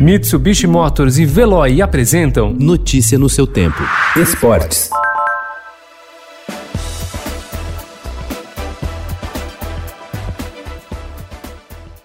Mitsubishi Motors e Veloy apresentam Notícia no seu tempo. Esportes.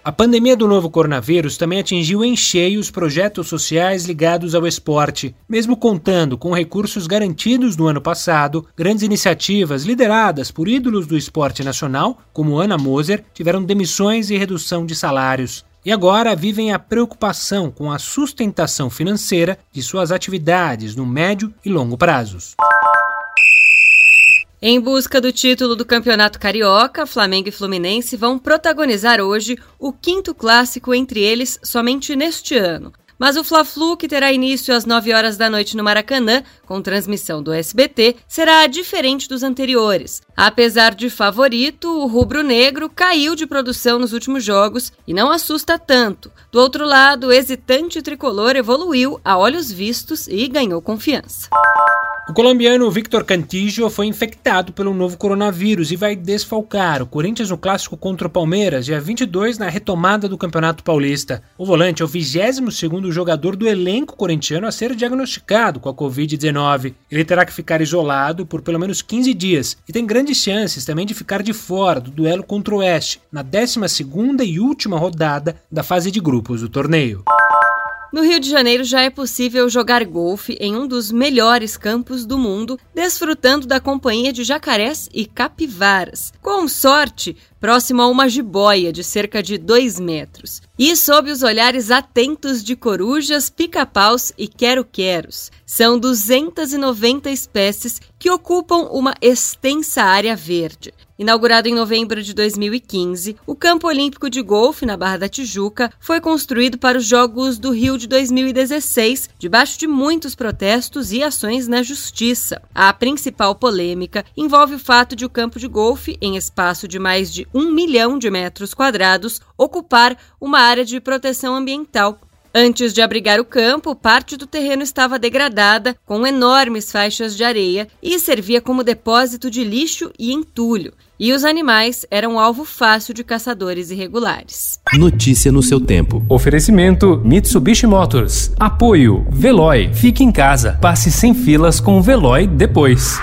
A pandemia do novo coronavírus também atingiu em cheio os projetos sociais ligados ao esporte. Mesmo contando com recursos garantidos no ano passado, grandes iniciativas lideradas por ídolos do esporte nacional, como Ana Moser, tiveram demissões e redução de salários e agora vivem a preocupação com a sustentação financeira de suas atividades no médio e longo prazos. Em busca do título do Campeonato Carioca, Flamengo e Fluminense vão protagonizar hoje o quinto clássico entre eles somente neste ano. Mas o Fla-Flu, que terá início às 9 horas da noite no Maracanã, com transmissão do SBT, será diferente dos anteriores. Apesar de favorito, o rubro-negro caiu de produção nos últimos jogos e não assusta tanto. Do outro lado, o hesitante tricolor evoluiu a olhos vistos e ganhou confiança. O colombiano Victor Cantillo foi infectado pelo novo coronavírus e vai desfalcar o Corinthians no clássico contra o Palmeiras, dia 22, na retomada do Campeonato Paulista. O volante é o 22º jogador do elenco corintiano a ser diagnosticado com a Covid-19. Ele terá que ficar isolado por pelo menos 15 dias e tem grandes chances também de ficar de fora do duelo contra o Oeste, na 12ª e última rodada da fase de grupos do torneio. No Rio de Janeiro já é possível jogar golfe em um dos melhores campos do mundo, desfrutando da companhia de jacarés e capivaras. Com sorte, próximo a uma jiboia de cerca de 2 metros. E sob os olhares atentos de corujas, pica-paus e quero-queros. São 290 espécies que ocupam uma extensa área verde. Inaugurado em novembro de 2015, o Campo Olímpico de Golfe, na Barra da Tijuca, foi construído para os Jogos do Rio de 2016, debaixo de muitos protestos e ações na justiça. A principal polêmica envolve o fato de o campo de golfe, em espaço de mais de um milhão de metros quadrados, ocupar uma área de proteção ambiental Antes de abrigar o campo, parte do terreno estava degradada, com enormes faixas de areia, e servia como depósito de lixo e entulho. E os animais eram alvo fácil de caçadores irregulares. Notícia no seu tempo. Oferecimento Mitsubishi Motors. Apoio Veloy. Fique em casa. Passe sem filas com o Veloy depois.